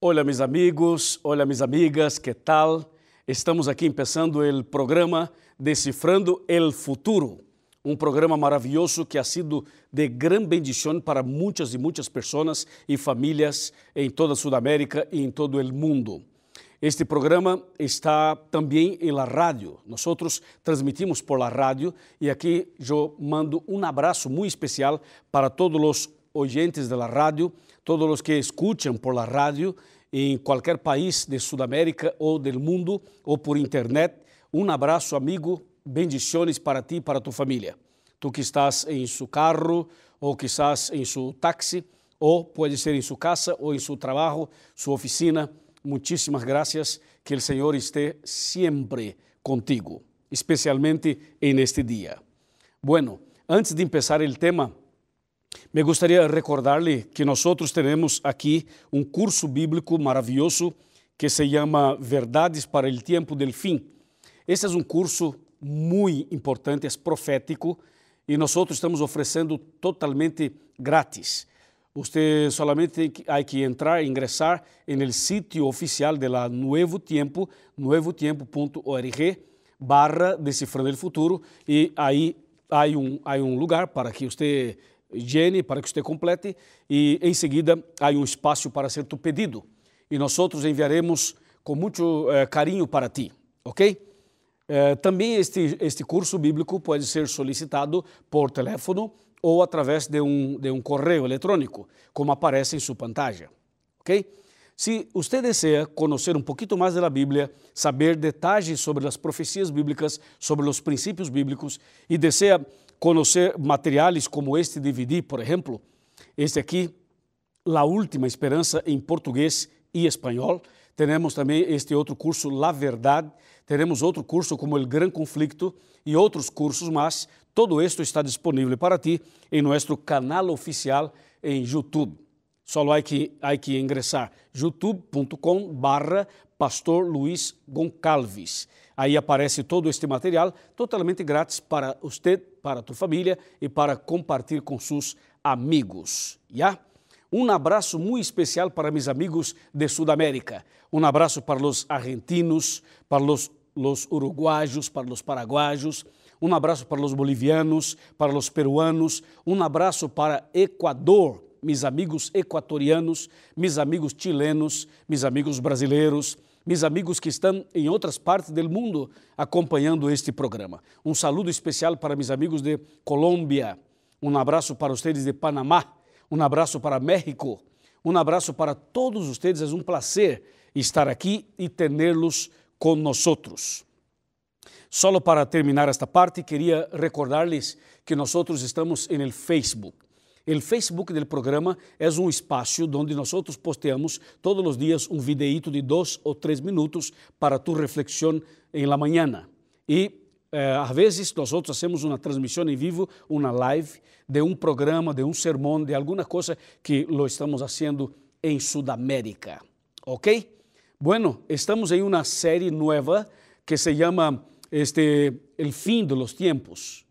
Hola mis amigos, hola mis amigas, ¿qué tal? Estamos aqui empezando o programa Decifrando el Futuro, um programa maravilhoso que ha sido de gran bendição para muitas e muitas pessoas e famílias em toda Sudamérica e em todo o mundo. Este programa está também em la rádio. Nós transmitimos por la rádio e aqui eu mando um abraço muito especial para todos os oyentes de la rádio, todos os que escutam por la rádio em qualquer país de Sudamérica ou do mundo ou por internet. Um abraço, amigo, bendições para ti e para tu família. Tu que estás em seu carro ou que estás em seu táxi ou pode ser em sua casa ou em seu trabalho, sua oficina muchísimas gracias, que el Señor esté siempre contigo, especialmente en este día. Bueno, antes de empezar el tema, me gustaría recordarle que nosotros tenemos aquí un curso bíblico maravilloso que se llama Verdades para el Tiempo del Fin. Este es un curso muy importante, es profético y nosotros estamos ofrecendo totalmente gratis. Você solamente tem que entrar, ingressar no sítio oficial de Nuevo Tiempo, nuevotiempo.org, barra Decifrando o Futuro, e aí um, há um lugar para que você llene, para que você complete, e em seguida há um espaço para ser tu pedido. E nós enviaremos com muito eh, carinho para ti, ok? Eh, também este, este curso bíblico pode ser solicitado por telefone ou através de um, de um correio eletrônico, como aparece em sua pantalla. ¿Ok? Se você deseja conhecer um pouquinho mais da Bíblia, saber detalhes sobre as profecias bíblicas, sobre os princípios bíblicos e deseja conhecer materiais como este DVD, por exemplo, este aqui, La Última Esperança em português e espanhol. Temos também este outro curso, La Verdade. Teremos outro curso como El Gran Conflicto e outros cursos mais. Todo esto está disponível para ti em nosso canal oficial em YouTube. Só há que, há que ingressar youtube.com barra Pastor Goncalves. Aí aparece todo este material totalmente grátis para você, para tu família e para compartilhar com seus amigos. Já? Um abraço muito especial para meus amigos de Sudamérica. Um abraço para os argentinos, para os, os uruguaios, para os paraguaios um abraço para os bolivianos, para os peruanos, um abraço para Equador, meus amigos equatorianos, meus amigos chilenos, meus amigos brasileiros, meus amigos que estão em outras partes do mundo acompanhando este programa. Um saludo especial para meus amigos de Colômbia, um abraço para vocês de Panamá, um abraço para México, um abraço para todos vocês. É um prazer estar aqui e tê-los conosco. Solo para terminar esta parte, queria recordarles que nós estamos no Facebook. O Facebook do programa é um espaço onde nós posteamos todos os dias um videito de dois ou três minutos para tu reflexão em la mañana. E eh, às vezes nós hacemos uma transmissão em vivo, uma live de um programa, de um sermão, de alguma coisa que lo estamos fazendo em Sudamérica. ¿Ok? Bueno, estamos em uma série nova que se chama este, el fin de los tiempos.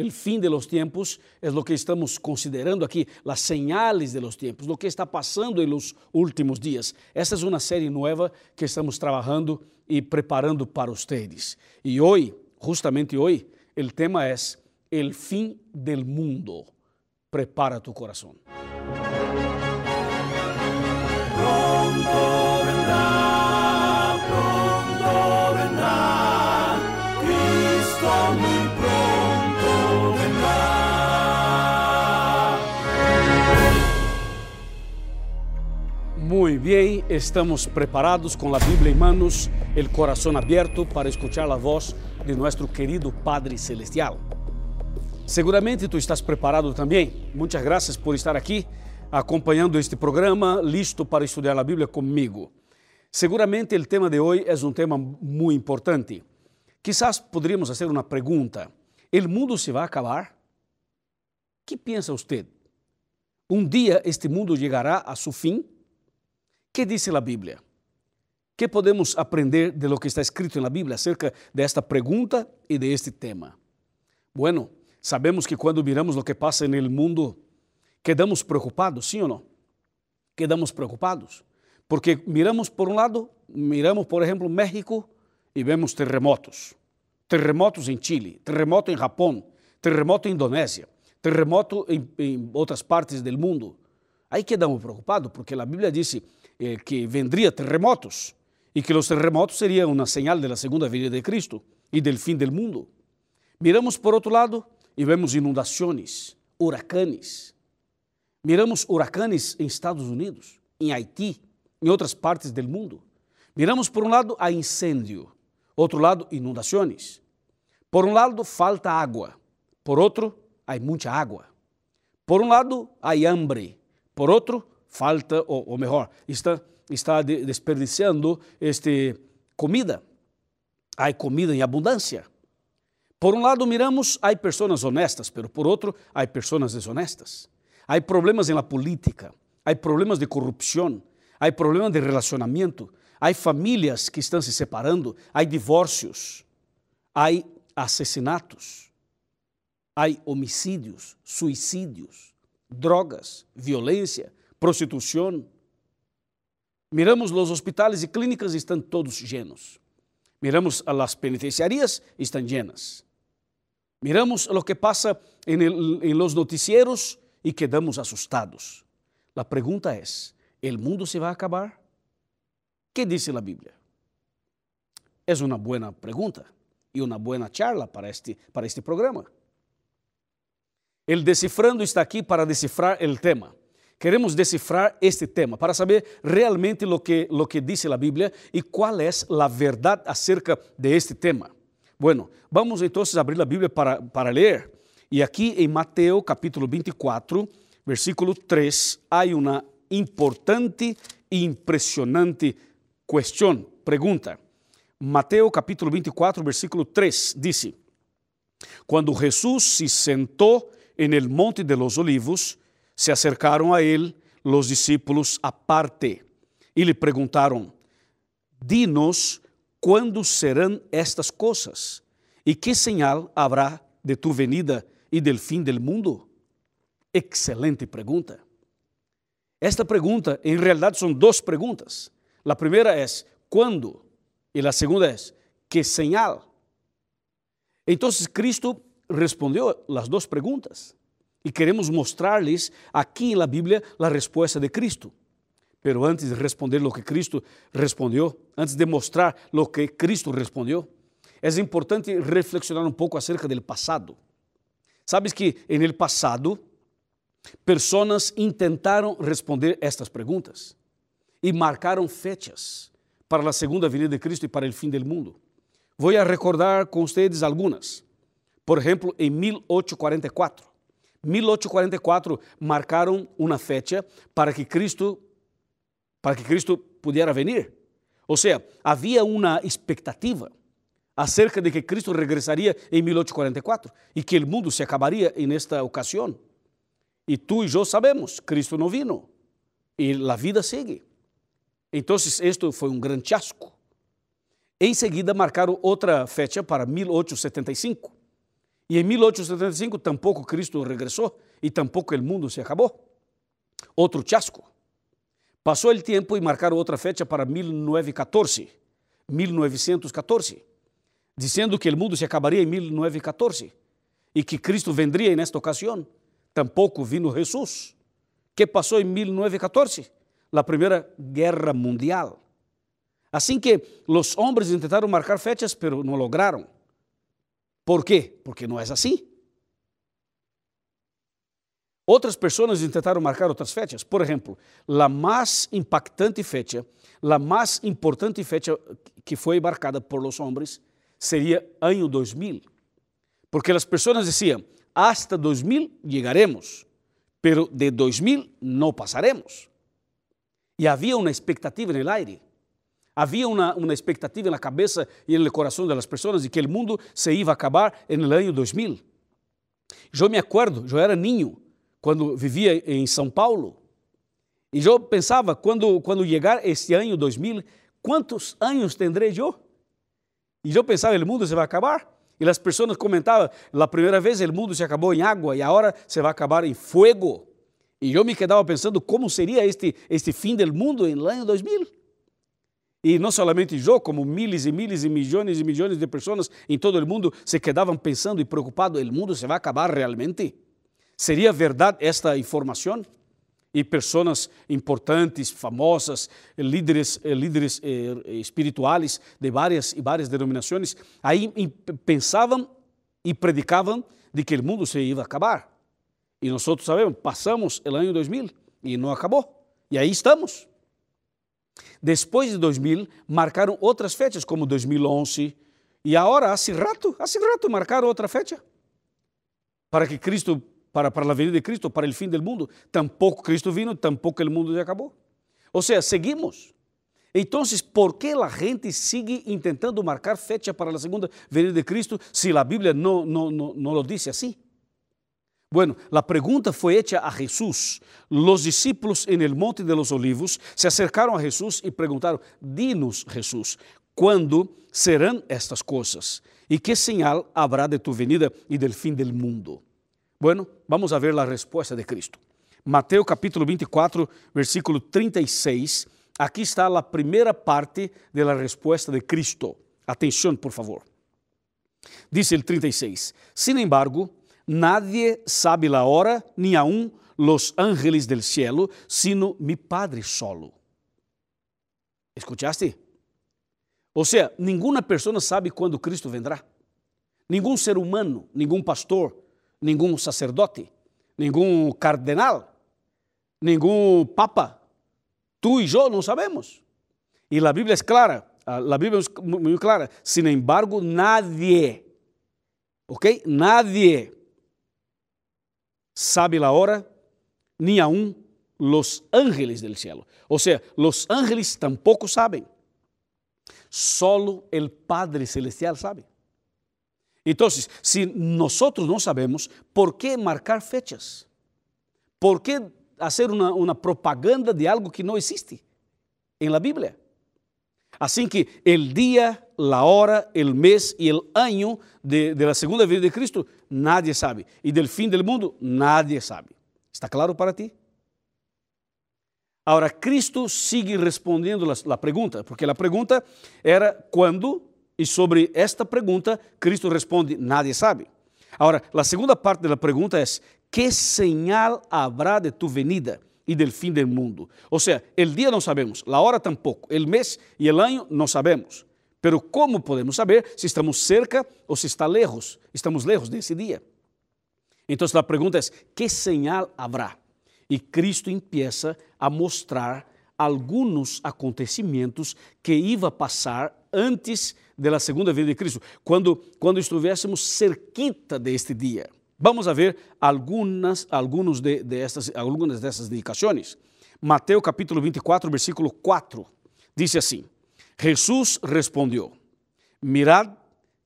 El fin de los tiempos lo que estamos considerando aquí, las señales de los tiempos, lo que está pasando en los últimos días. Esta es una serie nueva que estamos trabajando y preparando para ustedes. Y hoy, justamente hoy, el tema es el fin del mundo. Prepara tu corazón. Muy bien, estamos preparados con la Biblia en manos, el corazón abierto para escuchar la voz de nuestro querido Padre Celestial. Seguramente tú estás preparado también. Muchas gracias por estar aquí acompanhando este programa, listo para estudar a Bíblia comigo. Seguramente o tema de hoje é um tema muito importante. Quizás poderíamos fazer uma pergunta: o mundo se vai acabar? que pensa você? Um dia este mundo chegará a seu fim? Que diz a Bíblia? que podemos aprender de lo que está escrito na Bíblia acerca desta pergunta e de este tema? Bueno, sabemos que quando miramos o que passa no mundo, quedamos preocupados, sim ou não? Quedamos preocupados, Porque miramos por um lado, miramos, por exemplo, México e vemos terremotos. Terremotos em Chile, terremoto em Japão, terremoto em Indonésia, terremoto em, em outras partes do mundo. Aí quedamos preocupados, porque a Bíblia disse eh, que vendria terremotos e que os terremotos seriam uma señal da segunda vinda de Cristo e do fim do mundo. Miramos por outro lado e vemos inundações, huracanes. Miramos huracanes em Estados Unidos, em Haiti, em outras partes do mundo. Miramos por um lado a incêndio, outro lado inundações. Por um lado falta água, por outro há muita água. Por um lado há hambre, por outro falta, ou, ou melhor, está, está desperdiciando este, comida. Há comida em abundância. Por um lado miramos, há pessoas honestas, pero por outro há pessoas desonestas. Há problemas na política, há problemas de corrupção, há problemas de relacionamento, há famílias que estão se separando, há divórcios, há assassinatos, há homicídios, suicídios, drogas, violência, prostituição. Miramos os hospitais e clínicas estão todos llenos. Miramos as penitenciarias estão llenas. Miramos o que el, en los noticieros e quedamos assustados. A pergunta é: ¿el mundo se vai acabar? que dice a Bíblia? É uma boa pergunta e uma boa charla para este, para este programa. El Decifrando está aqui para decifrar o tema. Queremos decifrar este tema para saber realmente lo que, lo que dice la Biblia y cuál es la verdad acerca de este tema. Bueno, vamos a abrir la Biblia para, para leer. Y aquí en Mateo capítulo 24, versículo 3, hay una importante e impressionante questão, pergunta. Mateo capítulo 24, versículo 3 dice: Quando Jesus se sentou en el monte de los olivos, se acercaram a ele los discípulos aparte e lhe perguntaram: Dinos quando serão estas coisas e que señal habrá de tu venida e del fim del mundo? Excelente pergunta. Esta pergunta, em realidade, são duas perguntas. A primeira é: quando? E a segunda é: que señal? Então, Cristo respondeu as duas perguntas e queremos mostrar-lhes aqui na Bíblia a resposta de Cristo. Pero antes de responder o que Cristo respondeu, antes de mostrar o que Cristo respondeu, é importante reflexionar um pouco acerca do passado. Sabes que en el passado, pessoas tentaram responder estas perguntas e marcaram fechas para a segunda vinda de Cristo e para o fim do mundo. Vou a recordar com vocês algumas. Por exemplo, em 1844. 1844 marcaram uma fecha para que Cristo para que Cristo pudesse vir. Ou seja, havia uma expectativa acerca de que Cristo regressaria em 1844 e que o mundo se acabaria nesta ocasião. E tu e eu sabemos, Cristo não vino e a vida segue. Então, isto foi um grande chasco. Em seguida, marcaram outra fecha para 1875. E em 1875 tampouco Cristo regressou e tampouco o mundo se acabou. Outro chasco. Passou o tempo e marcaram outra fecha para 1914. 1914. Dizendo que o mundo se acabaria em 1914 e que Cristo vendria nesta ocasião. Tampouco vino Jesus. que passou em 1914? A Primeira Guerra Mundial. Assim que os homens tentaram marcar fechas, pero não lograram. ¿Por quê? Porque não é assim. Outras pessoas tentaram marcar outras fechas. Por exemplo, a mais impactante fecha, a mais importante fecha que foi marcada por los homens seria ano 2000. Porque as pessoas diziam, hasta 2000 chegaremos, pero de 2000 não passaremos. E havia uma expectativa no aire. Havia uma, expectativa na cabeça e no coração das pessoas de que o mundo se ia acabar no ano 2000. Eu me acordo, eu era ninho quando vivia em São Paulo. E eu pensava, quando, quando chegar este ano 2000, quantos anos tendrei eu? E eu pensava, o mundo se vai acabar? E as pessoas comentavam, a primeira vez o mundo se acabou em água e agora se vai acabar em fogo. E eu me quedava pensando como seria este, este fim do mundo no ano 2000. E não somente eu, como miles e miles e milhões e milhões de pessoas em todo o mundo se quedavam pensando e preocupados: o mundo se vai acabar realmente? Seria verdade esta informação? E pessoas importantes, famosas, líderes, eh, líderes eh, espirituais de várias e várias denominações, aí pensavam e predicavam de que o mundo se ia acabar. E nós sabemos, passamos o ano 2000 e não acabou. E aí estamos. Depois de 2000, marcaram outras fechas, como 2011, e agora, há rato, há rato, marcaram outra fecha. Para que Cristo, para, para a venida de Cristo, para o fim do mundo. Tampouco Cristo vino, tampouco o mundo já acabou. Ou seja, seguimos. Então, por que a gente sigue tentando marcar fecha para a segunda venida de Cristo se a Bíblia não, não, não, não lo diz assim? Bueno, la pregunta fue hecha a Jesús. Los discípulos en el Monte de los Olivos se acercaron a Jesús y preguntaron, dinos Jesús, ¿cuándo serán estas cosas? ¿Y qué señal habrá de tu venida y del fin del mundo? Bueno, vamos a ver la respuesta de Cristo. Mateo capítulo 24, versículo 36. Aquí está la primera parte de la respuesta de Cristo. Atención, por favor. Dice el 36. Sin embargo, Nadie sabe la hora, ni aun los ángeles del cielo, sino mi Padre solo. ¿Escuchaste? Ou seja, nenhuma pessoa sabe quando Cristo vendrá. Nenhum ser humano, nenhum pastor, nenhum sacerdote, nenhum cardenal, nenhum papa. Tu e eu não sabemos. E a Bíblia é clara, a Bíblia é muito clara. Sin embargo, nadie, ok? Nadie sabe la hora, ni aún los ángeles del cielo. O sea, los ángeles tampoco saben. Solo el Padre Celestial sabe. Entonces, si nosotros no sabemos, ¿por qué marcar fechas? ¿Por qué hacer una, una propaganda de algo que no existe en la Biblia? Así que el día, la hora, el mes y el año de, de la segunda venida de Cristo, nadie sabe. E del fim del mundo, nadie sabe. Está claro para ti? Agora, Cristo sigue respondendo a pergunta, porque a pergunta era quando, e sobre esta pergunta, Cristo responde: nadie sabe. Agora, a segunda parte da pergunta é: que señal habrá de tu venida? e del fim del mundo. Ou seja, o dia não sabemos, a hora tampouco, o mês e o ano não sabemos. Pero como podemos saber se estamos cerca ou se está lejos? Estamos lejos desse dia. Então a pergunta é: que señal habrá? E Cristo empieza a mostrar alguns acontecimentos que iba passar antes da segunda vinda de Cristo, quando quando estivéssemos cerquita deste dia. Vamos a ver algunas, algunos de, de estas, algunas de estas indicaciones. Mateo capítulo 24, versículo 4, dice así, Jesús respondió, mirad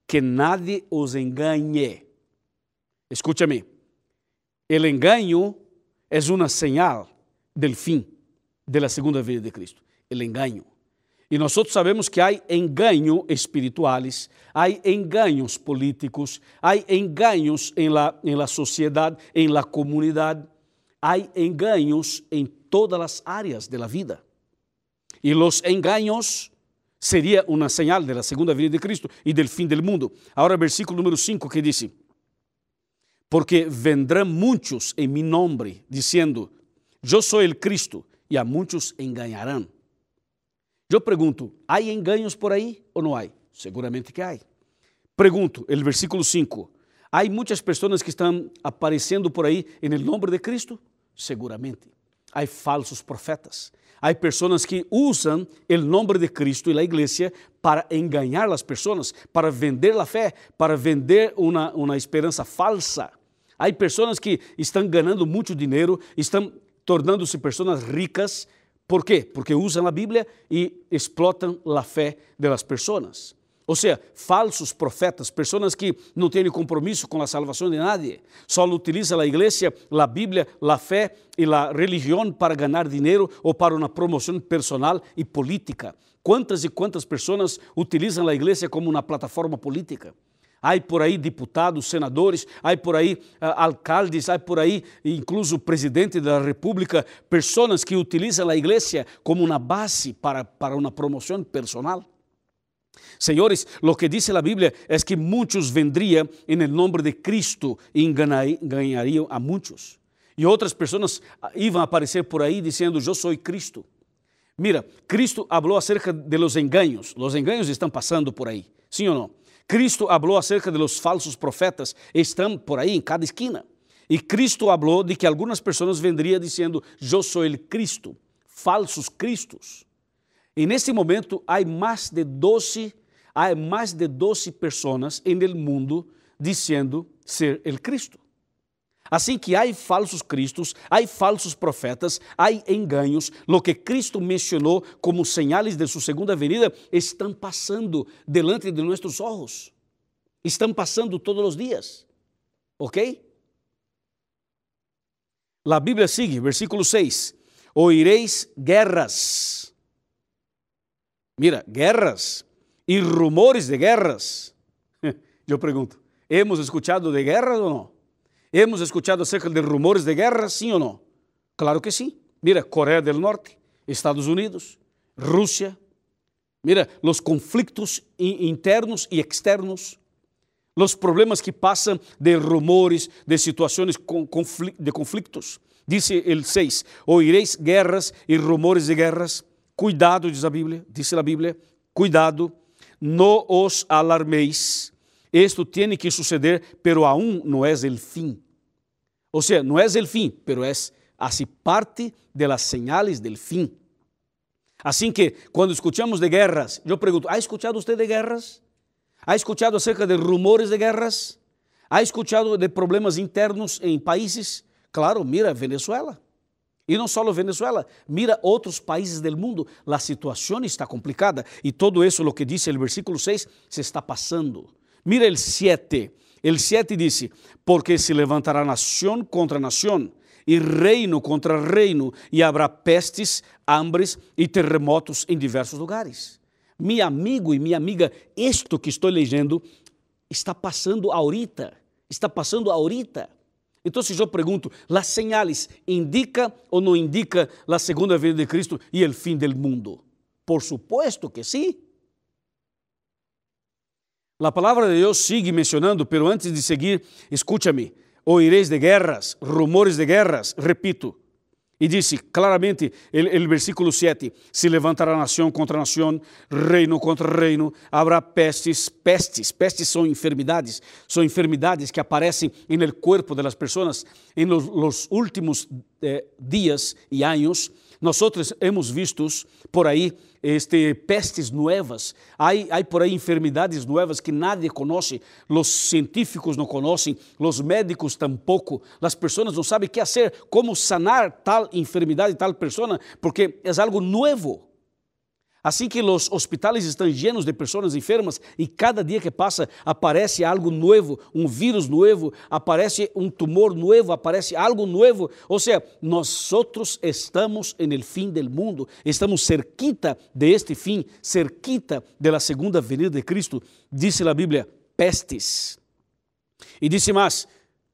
que nadie os engañe. Escúchame, el engaño es una señal del fin de la segunda vida de Cristo, el engaño. E nós sabemos que há engaños espirituais, há engaños políticos, há engaños em la, em la sociedade, em la comunidade, há engaños em todas as áreas da vida. E os engaños seria uma señal da segunda vida de Cristo e del fim del mundo. Agora, versículo número 5 que diz: Porque vendrão muitos em mi nombre, dizendo: Eu sou el Cristo, e a muitos enganarão. Eu pergunto, há enganos por aí ou não há? Seguramente que há. Pergunto, o versículo 5, há muitas pessoas que estão aparecendo por aí em nome de Cristo? Seguramente. Há falsos profetas. Há pessoas que usam o nome de Cristo e a igreja para enganar as pessoas, para vender a fé, para vender uma, uma esperança falsa. Há pessoas que estão ganhando muito dinheiro, estão tornando-se pessoas ricas por quê? Porque usam a Bíblia e explotam a fé das pessoas. Ou seja, falsos profetas, pessoas que não têm compromisso com a salvação de nadie, só utilizam a igreja, a Bíblia, a fé e a religião para ganhar dinheiro ou para uma promoção personal e política. Quantas e quantas pessoas utilizam a igreja como uma plataforma política? Há por aí deputados, senadores, há por aí uh, alcaldes, há por aí incluso presidente da República, pessoas que utilizam a igreja como uma base para, para uma promoção personal. Senhores, lo que dice la Biblia es que muchos vendrían en el nombre de Cristo y engañarían a muchos. E outras pessoas iam aparecer por aí dizendo: Eu sou Cristo. Mira, Cristo falou acerca de los engaños. Los engaños estão passando por aí, sim ou não? Cristo falou acerca de los falsos profetas, estão por aí em cada esquina. E Cristo falou de que algumas pessoas vendriam dizendo: Eu sou o Cristo, falsos cristos. E neste momento há mais de 12, há mais de 12 pessoas no mundo dizendo ser o Cristo. Assim que há falsos cristos, há falsos profetas, há enganos. Lo que Cristo mencionou como señales de sua segunda venida estão passando delante de nossos olhos. Estão passando todos os dias. ¿Ok? A Bíblia sigue, versículo 6. Oireis guerras. Mira, guerras e rumores de guerras. Eu pergunto, hemos escuchado de guerras ou não? Hemos escuchado acerca de rumores de guerra, sim ou não? Claro que sim. Mira, Coreia do Norte, Estados Unidos, Rússia. Mira, os conflitos internos e externos, os problemas que passam de rumores, de situações de conflitos. Dice el 6: Oireis guerras e rumores de guerras. Cuidado, diz a Bíblia, dice a Bíblia, cuidado, não os alarmeis. Esto tiene que suceder, pero aún não é o fim. O sea, no es el fin, pero es así parte de las señales del fin. Así que cuando escuchamos de guerras, yo pregunto, ¿ha escuchado usted de guerras? ¿Ha escuchado acerca de rumores de guerras? ¿Ha escuchado de problemas internos en países? Claro, mira Venezuela. E não só Venezuela, mira outros países do mundo, a situação está complicada e todo isso, o que diz o versículo 6, se está passando. Mira o 7, El 7 dice, porque se levantará nación contra nación e reino contra reino, e habrá pestes, hambres e terremotos em diversos lugares. Meu amigo e minha amiga, isto que estou lendo está passando ahorita, está passando ahorita. Então, se eu pergunto, as señales indica ou não indica a segunda vinda de Cristo e o fim do mundo? Por supuesto que sim. A palavra de Deus sigue mencionando, pero antes de seguir, escúchame, oireis de guerras, rumores de guerras, repito. E disse claramente o versículo 7: Se levantará nação contra nação, reino contra reino, haverá pestes, pestes, pestes são enfermidades, são enfermidades que aparecem no corpo das pessoas em los, los últimos eh, e anos. Nós hemos visto por aí este, pestes novas, há, por aí enfermidades novas que nadie conhece, os científicos não conhecem, os médicos tampouco, as pessoas não sabem o que fazer, como sanar tal enfermidade, tal pessoa, porque é algo novo. Assim que os hospitais estão llenos de pessoas enfermas e cada dia que passa aparece algo novo, um vírus novo, aparece um tumor novo, aparece algo novo. Ou seja, nós estamos en el fim del mundo, estamos cerquita de este fim, cerquita de la segunda venida de Cristo. Dice a Bíblia, pestes. E disse mais,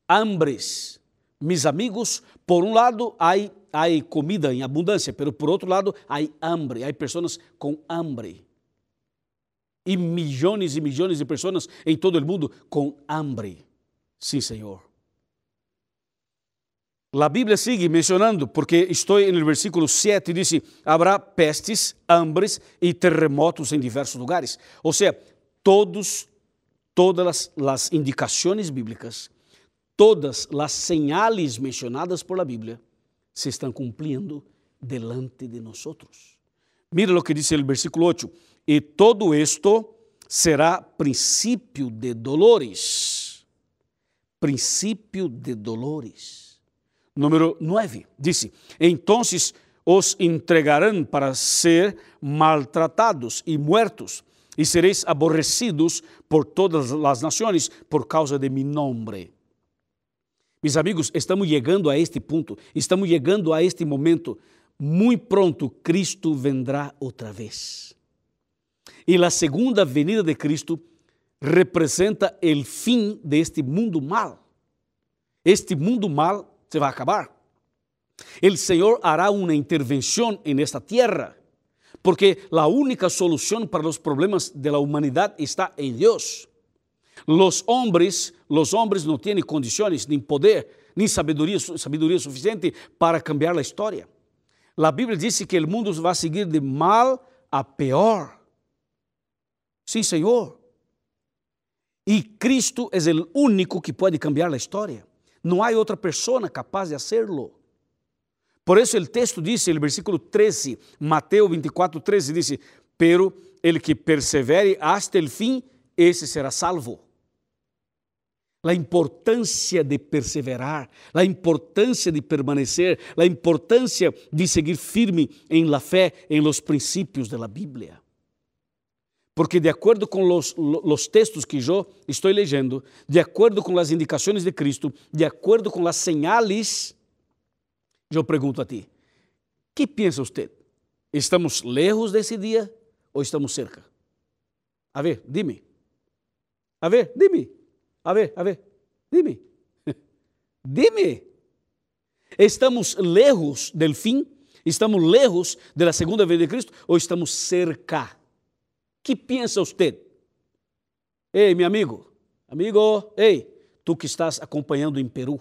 hambres. Mis amigos, por um lado, há há comida em abundância, mas por outro lado, há hambre, há pessoas com hambre. E milhões e milhões de pessoas em todo o mundo com hambre. Sim, Senhor. A Bíblia sigue mencionando, porque estou no versículo 7, diz: haverá pestes, hambres e terremotos em diversos lugares. Ou seja, todos, todas as indicações bíblicas, todas as señales mencionadas por la Bíblia, se estão cumprindo delante de nós. Mira o que diz o versículo 8: E todo esto será princípio de dolores. Princípio de dolores. Número 9 diz: Então os entregarão para ser maltratados e muertos, e sereis aborrecidos por todas as nações por causa de mi nome. Mis amigos, estamos chegando a este ponto, estamos chegando a este momento. Muito pronto, Cristo vendrá outra vez. E a segunda venida de Cristo representa o fim deste mundo mal. Este mundo mal se vai acabar. O Senhor hará uma intervenção en esta tierra, porque a única solução para os problemas de la humanidad está em Deus. Los hombres, los hombres no tienen condições, nem poder, nem sabedoria, sabedoria suficiente para cambiar a história. A Bíblia diz que o mundo vai seguir de mal a pior. Sim, Senhor. E Cristo é o único que pode cambiar a história. Não há outra pessoa capaz de hacerlo. Por isso o texto diz, no versículo 13, Mateus 24, 13, diz: Pero el que persevere hasta el fim, esse será salvo. A importância de perseverar, a importância de permanecer, a importância de seguir firme em la fé, em los princípios de la Bíblia. Porque de acordo com os, os textos que eu estou leyendo, de acordo com as indicações de Cristo, de acordo com as señales, eu pergunto a ti, que pensa você? Estamos lejos desse dia ou estamos cerca? A ver, dime. A ver, dime. A ver, a ver, dime. Dime. Estamos lejos del fim? Estamos lejos da segunda vez de Cristo ou estamos cerca? Que pensa você? Ei, meu amigo, amigo, ei, tu que estás acompanhando em Peru,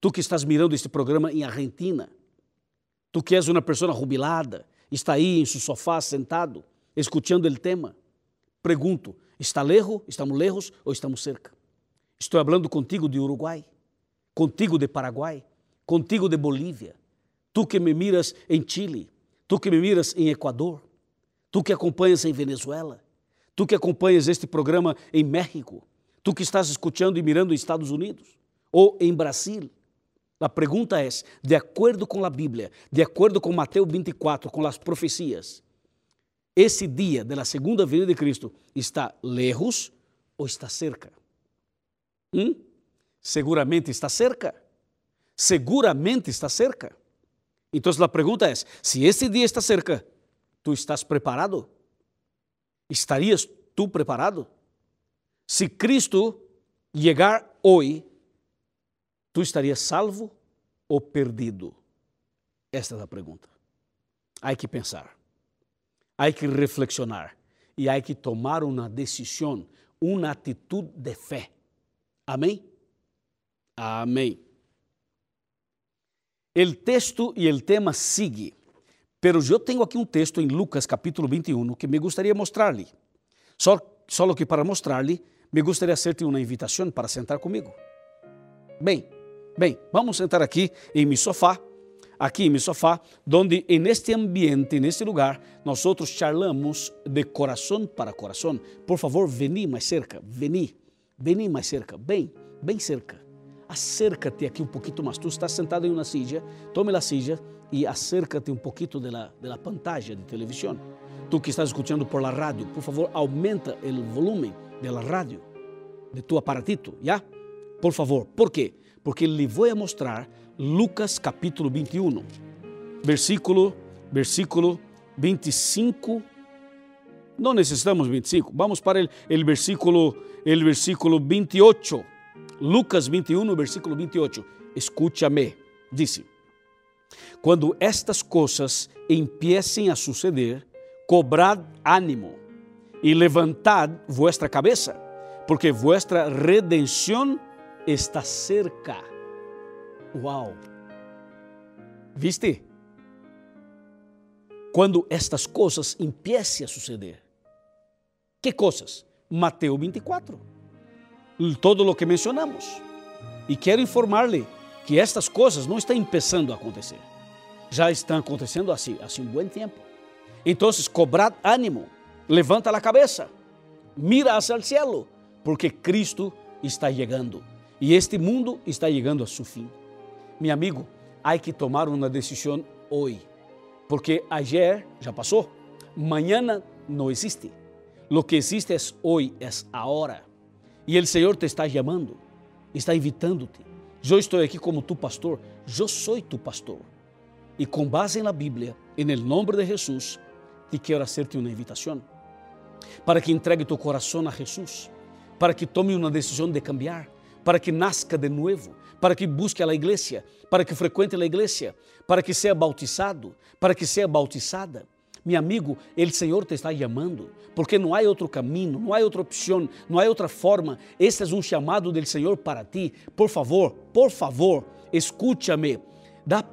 tu que estás mirando este programa em Argentina, tu que és uma pessoa jubilada, está aí em seu sofá sentado, escutando o tema, pergunto, está lejos, estamos lejos ou estamos cerca? Estou falando contigo de Uruguai, contigo de Paraguai, contigo de Bolívia, tu que me miras em Chile, tu que me miras em Equador, tu que acompanhas em Venezuela, tu que acompanhas este programa em México, tu que estás escutando e mirando em Estados Unidos ou em Brasil. A pergunta é: de acordo com a Bíblia, de acordo com Mateus 24, com as profecias, esse dia da segunda vinda de Cristo está lejos ou está cerca? Hum? Seguramente está cerca. Seguramente está cerca. Então a pergunta é: se esse dia está cerca, tu estás preparado? ¿Estarías tu preparado? Se Cristo chegar hoje, tu estarias salvo ou perdido? Esta é a pergunta. Há que pensar, há que reflexionar e há que tomar uma decisão, uma atitude de fé. Amém? Amém. O texto e o tema sigue, pero eu tenho aqui um texto em Lucas capítulo 21 que me gostaria mostrar-lhe. Só, só que para mostrar-lhe, me gostaria hacerte uma invitação para sentar comigo. Bem, bem, vamos sentar aqui em meu sofá, aqui em meu sofá, onde en este ambiente, neste lugar, nós outros charlamos de coração para coração. Por favor, vení mais cerca, vení. Vení mais cerca, bem, bem cerca. Acércate aqui um pouquinho mais. Tu estás sentado em uma silla, tome a silla e acércate um pouquinho de la pantalla de televisão. Tu que estás escutando por la rádio, por favor, aumenta o volume de la rádio, de tu aparatito, ¿ya? Por favor, por quê? Porque lhe vou mostrar Lucas capítulo 21, versículo, versículo 25 não necessitamos 25. Vamos para el, el, versículo, el versículo 28. Lucas 21, versículo 28. Escúchame. Dice: Quando estas coisas empiecem a suceder, cobrad ánimo e levantad vuestra cabeça, porque vuestra redenção está cerca. Uau! ¿Viste? Quando estas coisas empiecem a suceder. Que coisas? Mateus 24. Todo o que mencionamos. E quero informar-lhe que estas coisas não estão começando a acontecer. Já estão acontecendo assim, assim um bom tempo. Então, cobrad ânimo, levanta a cabeça, mira hacia o cielo, porque Cristo está chegando e este mundo está chegando a seu fim. Meu amigo, há que tomar uma decisão hoje, porque ayer já passou, amanhã não existe. Lo que existe es hoy, es ahora. E o Senhor te está chamando, está invitando-te. Eu estou aqui como tu pastor, eu sou tu pastor. E com base na Bíblia, em nome de Jesus, te quero hacerte uma invitação para que entregue tu coração a Jesus para que tome uma decisão de cambiar, para que nasca de novo, para que busque a igreja, para que frequente a igreja, para que seja bautizado, para que seja bautizada. Meu amigo, o Senhor te está chamando, porque não há outro caminho, não há outra opção, não há outra forma. Este é um chamado do Senhor para ti. Por favor, por favor, escúchame. Da,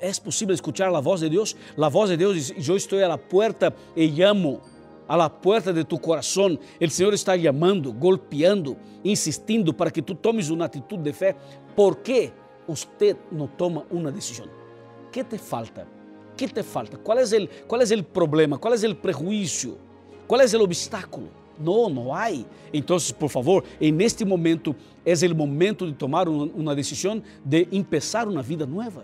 é possível escuchar a voz de Deus? A voz de Deus diz: Eu estou a la puerta e llamo. A la puerta de tu coração, o Senhor está chamando, golpeando, insistindo para que tu tomes uma atitude de fé. ¿Por que você não toma uma decisão? O que te falta? ¿Qué te falta? ¿Cuál es el, cuál es el problema? ¿Cuál es el prejuicio? ¿Cuál es el obstáculo? No, no hay. Entonces, por favor, en este momento es el momento de tomar una decisión de empezar una vida nueva.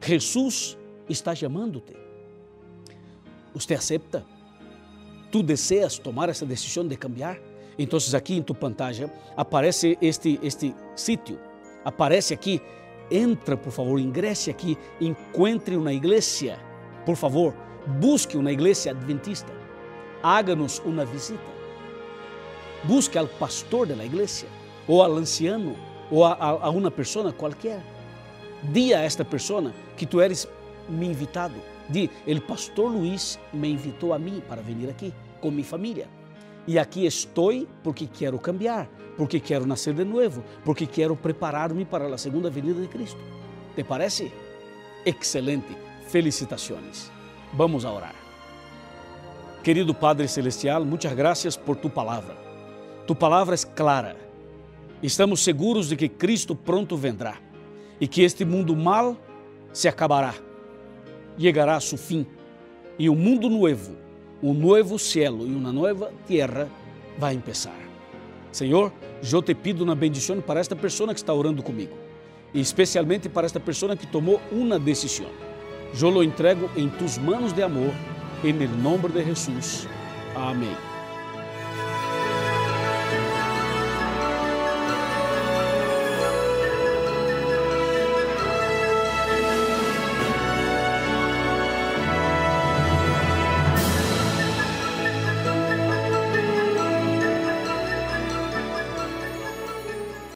Jesús está llamándote. ¿Usted acepta? ¿Tú deseas tomar esa decisión de cambiar? Entonces aquí en tu pantalla aparece este, este sitio. Aparece aquí entra, por favor, ingresse aqui, encontre uma igreja, por favor, busque uma igreja adventista, háganos uma visita, busque ao pastor da igreja, ou ao anciano, ou a, a, a uma pessoa qualquer. Diga a esta pessoa que tu eres me invitado. Di, el pastor Luiz me invitou a mim para vir aqui com minha família. E aqui estou porque quero cambiar, porque quero nascer de novo, porque quero preparar-me para a segunda venida de Cristo. ¿Te parece? Excelente. Felicitações. Vamos a orar. Querido Padre Celestial, muitas graças por tu palavra. Tu palavra é clara. Estamos seguros de que Cristo pronto vendrá e que este mundo mal se acabará, chegará a seu fim e um mundo novo um novo céu e uma nova terra vai começar. Senhor, eu te pido uma bendição para esta pessoa que está orando comigo, e especialmente para esta pessoa que tomou uma decisão. Eu lo entrego em tus manos de amor, em nome de Jesus. Amém.